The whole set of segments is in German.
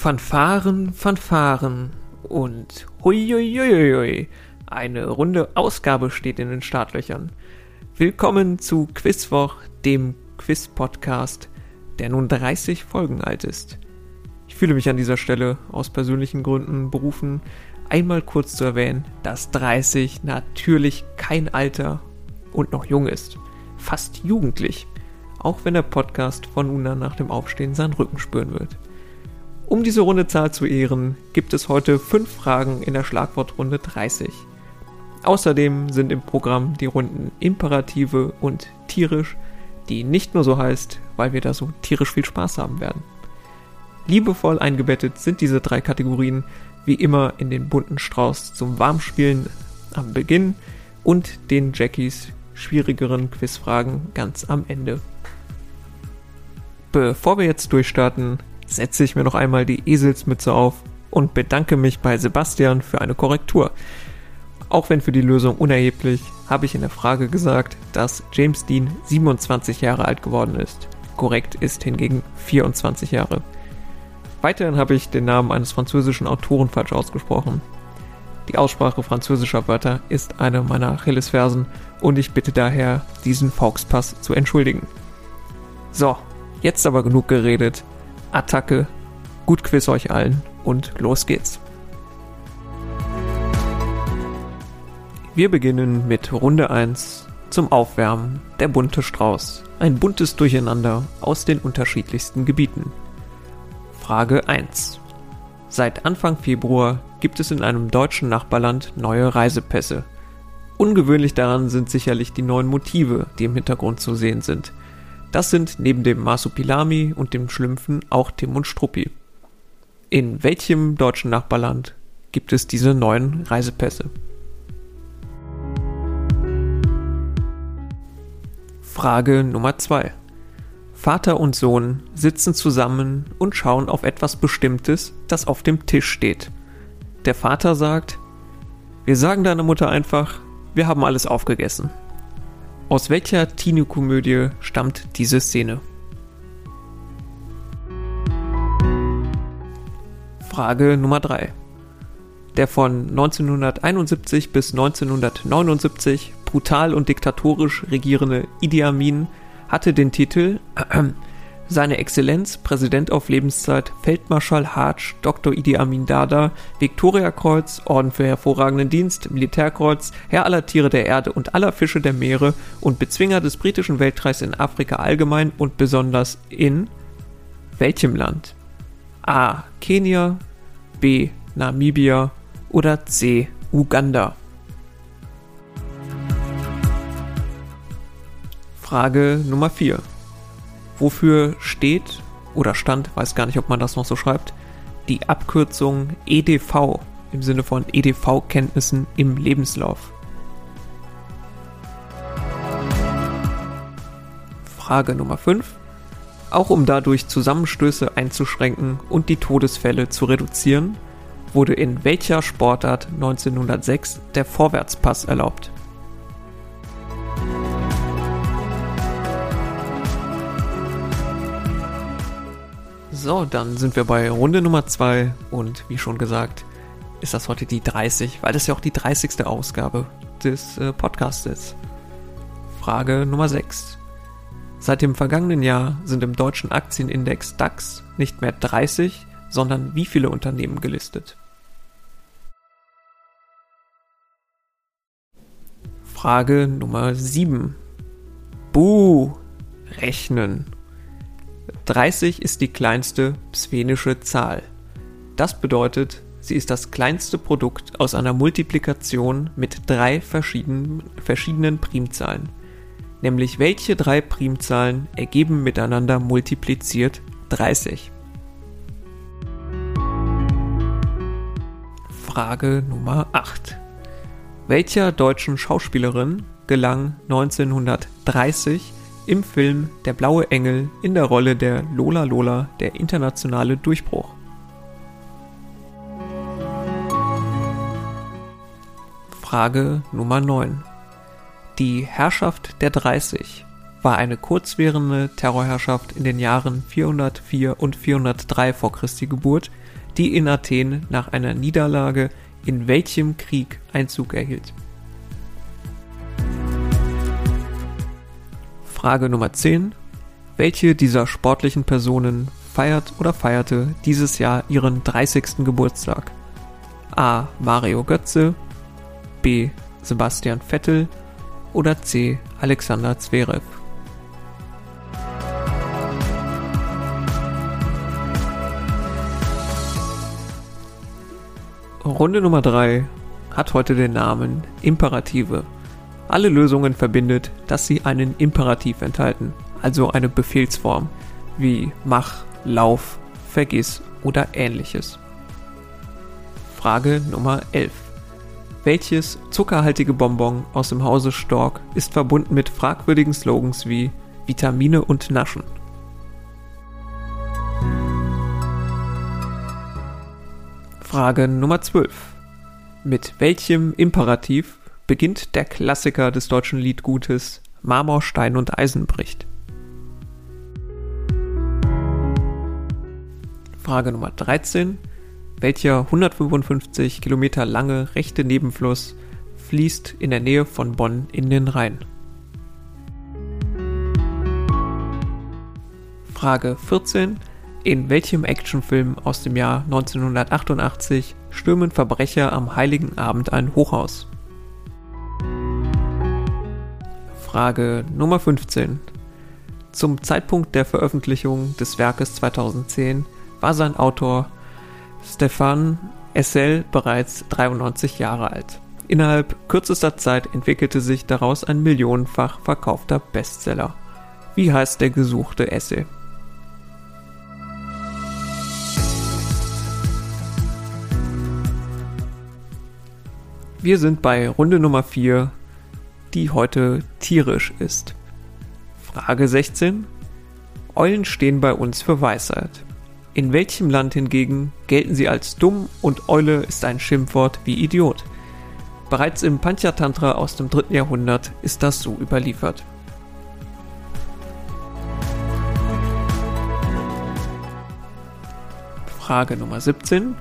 Fanfaren, Fanfaren und huiuiuiui. Eine runde Ausgabe steht in den Startlöchern. Willkommen zu Quizwoch, dem Quiz-Podcast, der nun 30 Folgen alt ist. Ich fühle mich an dieser Stelle aus persönlichen Gründen berufen, einmal kurz zu erwähnen, dass 30 natürlich kein Alter und noch jung ist. Fast jugendlich. Auch wenn der Podcast von nun an nach dem Aufstehen seinen Rücken spüren wird. Um diese runde Zahl zu ehren, gibt es heute fünf Fragen in der Schlagwortrunde 30. Außerdem sind im Programm die Runden Imperative und Tierisch, die nicht nur so heißt, weil wir da so tierisch viel Spaß haben werden. Liebevoll eingebettet sind diese drei Kategorien wie immer in den bunten Strauß zum Warmspielen am Beginn und den Jackies schwierigeren Quizfragen ganz am Ende. Bevor wir jetzt durchstarten, setze ich mir noch einmal die Eselsmütze auf und bedanke mich bei Sebastian für eine Korrektur. Auch wenn für die Lösung unerheblich, habe ich in der Frage gesagt, dass James Dean 27 Jahre alt geworden ist. Korrekt ist hingegen 24 Jahre. Weiterhin habe ich den Namen eines französischen Autoren falsch ausgesprochen. Die Aussprache französischer Wörter ist eine meiner Achillesfersen und ich bitte daher, diesen Fauxpass zu entschuldigen. So, jetzt aber genug geredet. Attacke. Gut Quiz euch allen und los geht's. Wir beginnen mit Runde 1 zum Aufwärmen der bunte Strauß. Ein buntes Durcheinander aus den unterschiedlichsten Gebieten. Frage 1. Seit Anfang Februar gibt es in einem deutschen Nachbarland neue Reisepässe. Ungewöhnlich daran sind sicherlich die neuen Motive, die im Hintergrund zu sehen sind. Das sind neben dem Masupilami und dem Schlümpfen auch Tim und Struppi. In welchem deutschen Nachbarland gibt es diese neuen Reisepässe? Frage Nummer 2. Vater und Sohn sitzen zusammen und schauen auf etwas Bestimmtes, das auf dem Tisch steht. Der Vater sagt, wir sagen deiner Mutter einfach, wir haben alles aufgegessen. Aus welcher Teenie-Komödie stammt diese Szene? Frage Nummer 3. Der von 1971 bis 1979 brutal und diktatorisch regierende Idi Amin hatte den Titel seine Exzellenz, Präsident auf Lebenszeit, Feldmarschall Hajj, Dr. Idi Amin Dada, Viktoriakreuz, Orden für hervorragenden Dienst, Militärkreuz, Herr aller Tiere der Erde und aller Fische der Meere und Bezwinger des britischen Weltreichs in Afrika allgemein und besonders in welchem Land? A. Kenia, B. Namibia oder C. Uganda? Frage Nummer 4 wofür steht oder stand, weiß gar nicht, ob man das noch so schreibt, die Abkürzung EDV im Sinne von EDV-Kenntnissen im Lebenslauf. Frage Nummer 5. Auch um dadurch Zusammenstöße einzuschränken und die Todesfälle zu reduzieren, wurde in welcher Sportart 1906 der Vorwärtspass erlaubt? So, dann sind wir bei Runde Nummer 2 und wie schon gesagt, ist das heute die 30, weil das ja auch die 30. Ausgabe des äh, Podcasts ist. Frage Nummer 6. Seit dem vergangenen Jahr sind im deutschen Aktienindex DAX nicht mehr 30, sondern wie viele Unternehmen gelistet? Frage Nummer 7. Buh, rechnen. 30 ist die kleinste psvenische Zahl. Das bedeutet, sie ist das kleinste Produkt aus einer Multiplikation mit drei verschiedenen, verschiedenen Primzahlen. Nämlich welche drei Primzahlen ergeben miteinander multipliziert 30? Frage Nummer 8. Welcher deutschen Schauspielerin gelang 1930 im Film Der blaue Engel in der Rolle der Lola Lola der internationale Durchbruch. Frage Nummer 9. Die Herrschaft der 30 war eine kurzwährende Terrorherrschaft in den Jahren 404 und 403 vor Christi Geburt, die in Athen nach einer Niederlage in welchem Krieg Einzug erhielt. Frage Nummer 10. Welche dieser sportlichen Personen feiert oder feierte dieses Jahr ihren 30. Geburtstag? A. Mario Götze, B. Sebastian Vettel oder C. Alexander Zverev? Runde Nummer 3 hat heute den Namen Imperative. Alle Lösungen verbindet, dass sie einen Imperativ enthalten, also eine Befehlsform, wie mach, lauf, vergiss oder ähnliches. Frage Nummer 11. Welches zuckerhaltige Bonbon aus dem Hause Stork ist verbunden mit fragwürdigen Slogans wie Vitamine und Naschen? Frage Nummer 12. Mit welchem Imperativ beginnt der Klassiker des deutschen Liedgutes Marmor, Stein und Eisen bricht? Frage Nummer 13. Welcher 155 Kilometer lange rechte Nebenfluss fließt in der Nähe von Bonn in den Rhein? Frage 14. In welchem Actionfilm aus dem Jahr 1988 stürmen Verbrecher am Heiligen Abend ein Hochhaus? Frage Nummer 15. Zum Zeitpunkt der Veröffentlichung des Werkes 2010 war sein Autor Stefan Essel bereits 93 Jahre alt. Innerhalb kürzester Zeit entwickelte sich daraus ein millionenfach verkaufter Bestseller. Wie heißt der gesuchte Essay? Wir sind bei Runde Nummer 4, die heute tierisch ist. Frage 16. Eulen stehen bei uns für Weisheit. In welchem Land hingegen gelten sie als dumm und Eule ist ein Schimpfwort wie Idiot? Bereits im Panchatantra aus dem 3. Jahrhundert ist das so überliefert. Frage Nummer 17.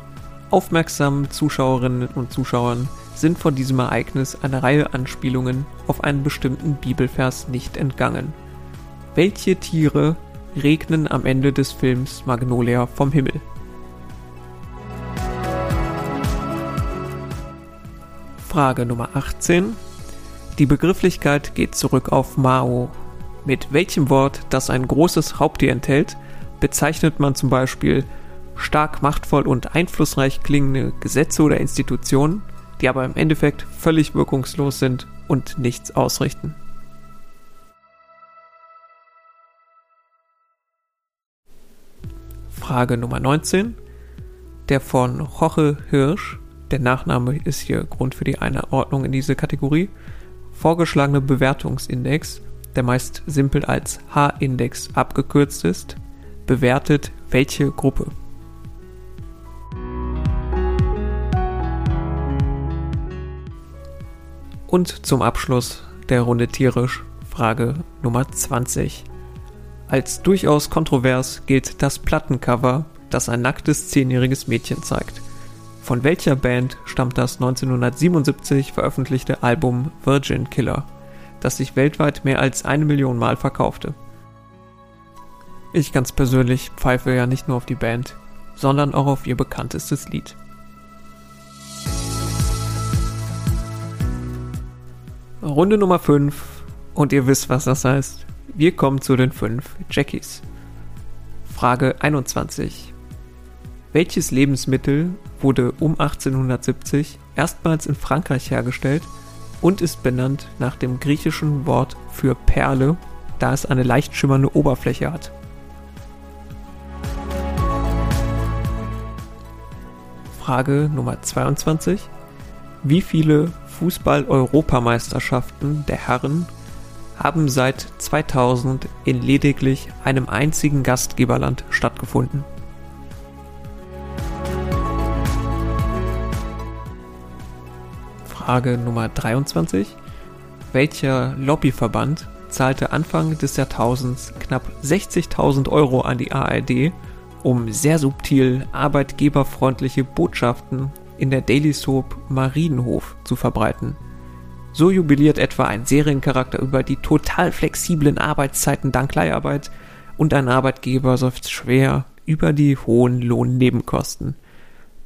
Aufmerksamen Zuschauerinnen und Zuschauern sind von diesem Ereignis eine Reihe Anspielungen auf einen bestimmten Bibelvers nicht entgangen. Welche Tiere regnen am Ende des Films Magnolia vom Himmel? Frage Nummer 18. Die Begrifflichkeit geht zurück auf Mao. Mit welchem Wort, das ein großes Raubtier enthält, bezeichnet man zum Beispiel stark machtvoll und einflussreich klingende Gesetze oder Institutionen, die aber im Endeffekt völlig wirkungslos sind und nichts ausrichten. Frage Nummer 19. Der von Jorge Hirsch, der Nachname ist hier Grund für die Einordnung in diese Kategorie, vorgeschlagene Bewertungsindex, der meist simpel als H-Index abgekürzt ist, bewertet welche Gruppe? Und zum Abschluss der Runde tierisch Frage Nummer 20. Als durchaus kontrovers gilt das Plattencover, das ein nacktes zehnjähriges Mädchen zeigt. Von welcher Band stammt das 1977 veröffentlichte Album Virgin Killer, das sich weltweit mehr als eine Million Mal verkaufte? Ich ganz persönlich pfeife ja nicht nur auf die Band, sondern auch auf ihr bekanntestes Lied. Runde Nummer 5 und ihr wisst, was das heißt. Wir kommen zu den 5 Jackies. Frage 21. Welches Lebensmittel wurde um 1870 erstmals in Frankreich hergestellt und ist benannt nach dem griechischen Wort für Perle, da es eine leicht schimmernde Oberfläche hat? Frage Nummer 22. Wie viele Fußball-Europameisterschaften der Herren haben seit 2000 in lediglich einem einzigen Gastgeberland stattgefunden. Frage Nummer 23. Welcher Lobbyverband zahlte Anfang des Jahrtausends knapp 60.000 Euro an die ARD, um sehr subtil arbeitgeberfreundliche Botschaften in der Daily Soap Marienhof zu verbreiten. So jubiliert etwa ein Seriencharakter über die total flexiblen Arbeitszeiten dank Leiharbeit und ein Arbeitgeber seufzt schwer über die hohen Lohnnebenkosten.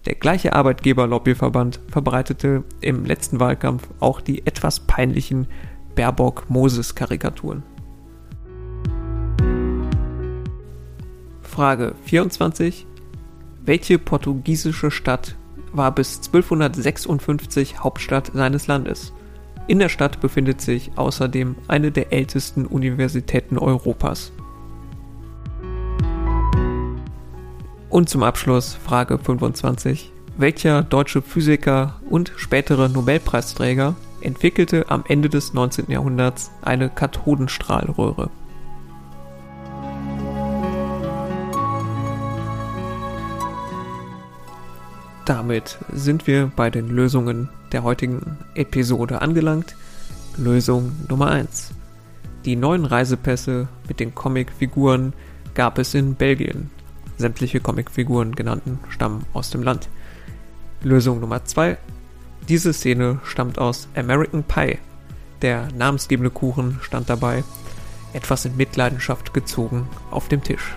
Der gleiche Arbeitgeber-Lobbyverband verbreitete im letzten Wahlkampf auch die etwas peinlichen Baerbock-Moses-Karikaturen. Frage 24. Welche portugiesische Stadt war bis 1256 Hauptstadt seines Landes? In der Stadt befindet sich außerdem eine der ältesten Universitäten Europas. Und zum Abschluss Frage 25. Welcher deutsche Physiker und spätere Nobelpreisträger entwickelte am Ende des 19. Jahrhunderts eine Kathodenstrahlröhre? Damit sind wir bei den Lösungen der heutigen Episode angelangt. Lösung Nummer 1. Die neuen Reisepässe mit den Comicfiguren gab es in Belgien. Sämtliche Comicfiguren genannten stammen aus dem Land. Lösung Nummer 2. Diese Szene stammt aus American Pie. Der namensgebende Kuchen stand dabei, etwas in Mitleidenschaft gezogen, auf dem Tisch.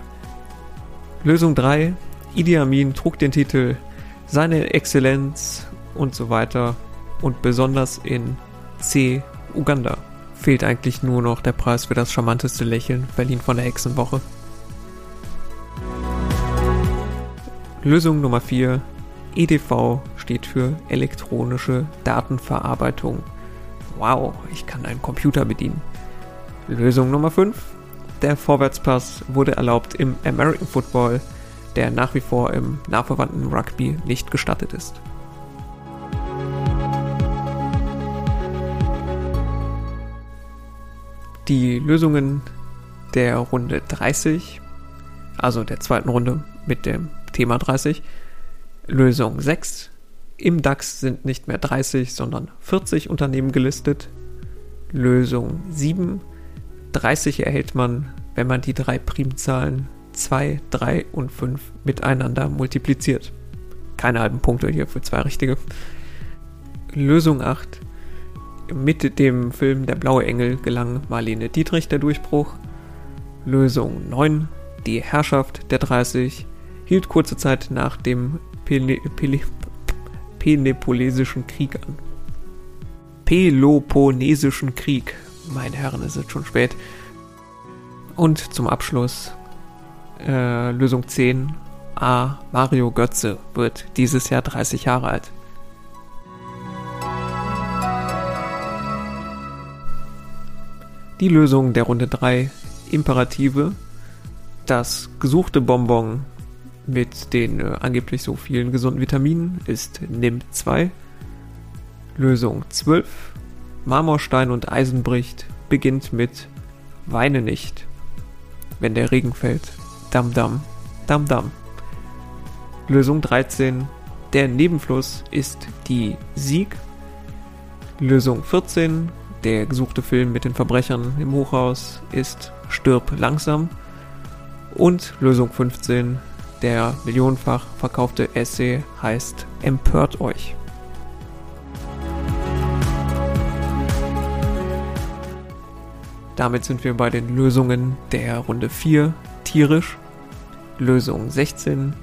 Lösung 3. Idi Amin trug den Titel Seine Exzellenz und so weiter und besonders in C. Uganda. Fehlt eigentlich nur noch der Preis für das charmanteste Lächeln, Berlin von der Hexenwoche. Lösung Nummer 4. EDV steht für elektronische Datenverarbeitung. Wow, ich kann einen Computer bedienen. Lösung Nummer 5. Der Vorwärtspass wurde erlaubt im American Football, der nach wie vor im nachverwandten Rugby nicht gestattet ist. Die Lösungen der Runde 30, also der zweiten Runde mit dem Thema 30, Lösung 6. Im DAX sind nicht mehr 30, sondern 40 Unternehmen gelistet. Lösung 7. 30 erhält man, wenn man die drei Primzahlen 2, 3 und 5 miteinander multipliziert. Keine halben Punkte hier für zwei richtige. Lösung 8. Mit dem Film Der blaue Engel gelang Marlene Dietrich der Durchbruch. Lösung 9. Die Herrschaft der 30 hielt kurze Zeit nach dem Pele Pele Peloponnesischen Krieg an. Peloponnesischen Krieg. Meine Herren, es ist schon spät. Und zum Abschluss äh, Lösung 10. A. Mario Götze wird dieses Jahr 30 Jahre alt. Die Lösung der Runde 3. Imperative. Das gesuchte Bonbon mit den äh, angeblich so vielen gesunden Vitaminen ist NIM2. Lösung 12. Marmorstein und Eisen bricht beginnt mit Weine nicht. Wenn der Regen fällt. Dam dam, dam dam. Lösung 13. Der Nebenfluss ist die Sieg. Lösung 14. Der gesuchte Film mit den Verbrechern im Hochhaus ist Stirb langsam. Und Lösung 15. Der millionenfach verkaufte Essay heißt Empört euch. Damit sind wir bei den Lösungen der Runde 4 tierisch. Lösung 16.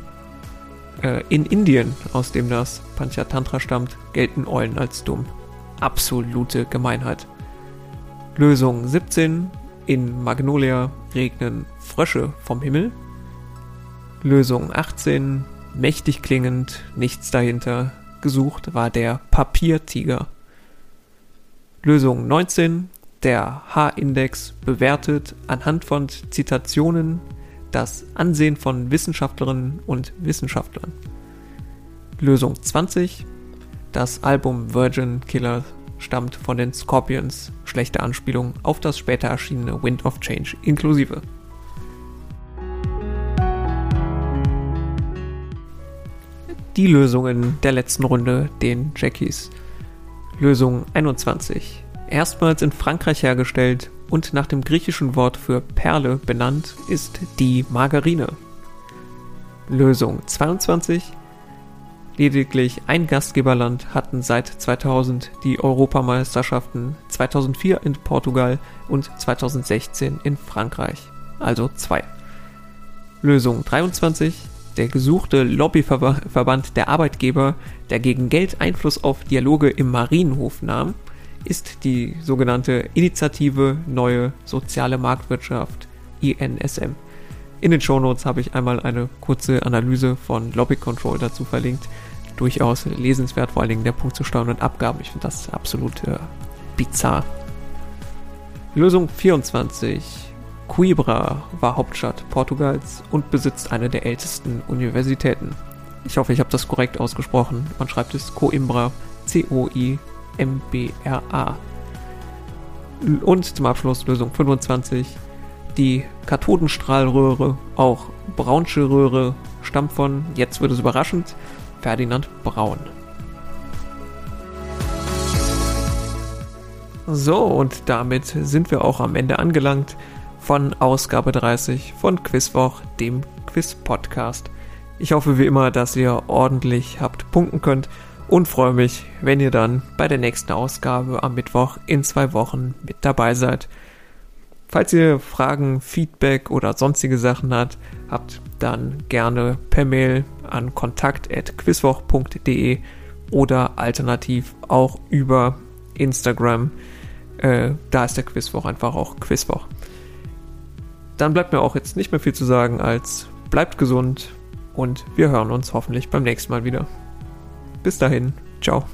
Äh, in Indien, aus dem das Panchatantra stammt, gelten Eulen als dumm. Absolute Gemeinheit. Lösung 17. In Magnolia regnen Frösche vom Himmel. Lösung 18, mächtig klingend, nichts dahinter. Gesucht war der Papiertiger. Lösung 19, der H-Index bewertet anhand von Zitationen das Ansehen von Wissenschaftlerinnen und Wissenschaftlern. Lösung 20, das Album Virgin Killer stammt von den Scorpions, schlechte Anspielung auf das später erschienene Wind of Change inklusive. die Lösungen der letzten Runde, den Jackies. Lösung 21. Erstmals in Frankreich hergestellt und nach dem griechischen Wort für Perle benannt ist die Margarine. Lösung 22. Lediglich ein Gastgeberland hatten seit 2000 die Europameisterschaften 2004 in Portugal und 2016 in Frankreich, also zwei. Lösung 23. Der gesuchte Lobbyverband der Arbeitgeber, der gegen Geld Einfluss auf Dialoge im Marienhof nahm, ist die sogenannte Initiative Neue Soziale Marktwirtschaft, INSM. In den Shownotes habe ich einmal eine kurze Analyse von Lobby Control dazu verlinkt. Durchaus lesenswert, vor allen Dingen der Punkt zu Steuern und Abgaben. Ich finde das absolut äh, bizarr. Lösung 24. Coimbra war Hauptstadt Portugals und besitzt eine der ältesten Universitäten. Ich hoffe, ich habe das korrekt ausgesprochen. Man schreibt es Coimbra, C-O-I-M-B-R-A. Und zum Abschluss Lösung 25. Die Kathodenstrahlröhre, auch Braunsche Röhre, stammt von, jetzt wird es überraschend, Ferdinand Braun. So, und damit sind wir auch am Ende angelangt von Ausgabe 30 von Quizwoch, dem Quiz-Podcast. Ich hoffe wie immer, dass ihr ordentlich habt punkten könnt und freue mich, wenn ihr dann bei der nächsten Ausgabe am Mittwoch in zwei Wochen mit dabei seid. Falls ihr Fragen, Feedback oder sonstige Sachen habt, habt dann gerne per Mail an kontakt.quizwoch.de oder alternativ auch über Instagram. Äh, da ist der Quizwoch einfach auch Quizwoch. Dann bleibt mir auch jetzt nicht mehr viel zu sagen als bleibt gesund und wir hören uns hoffentlich beim nächsten Mal wieder. Bis dahin, ciao.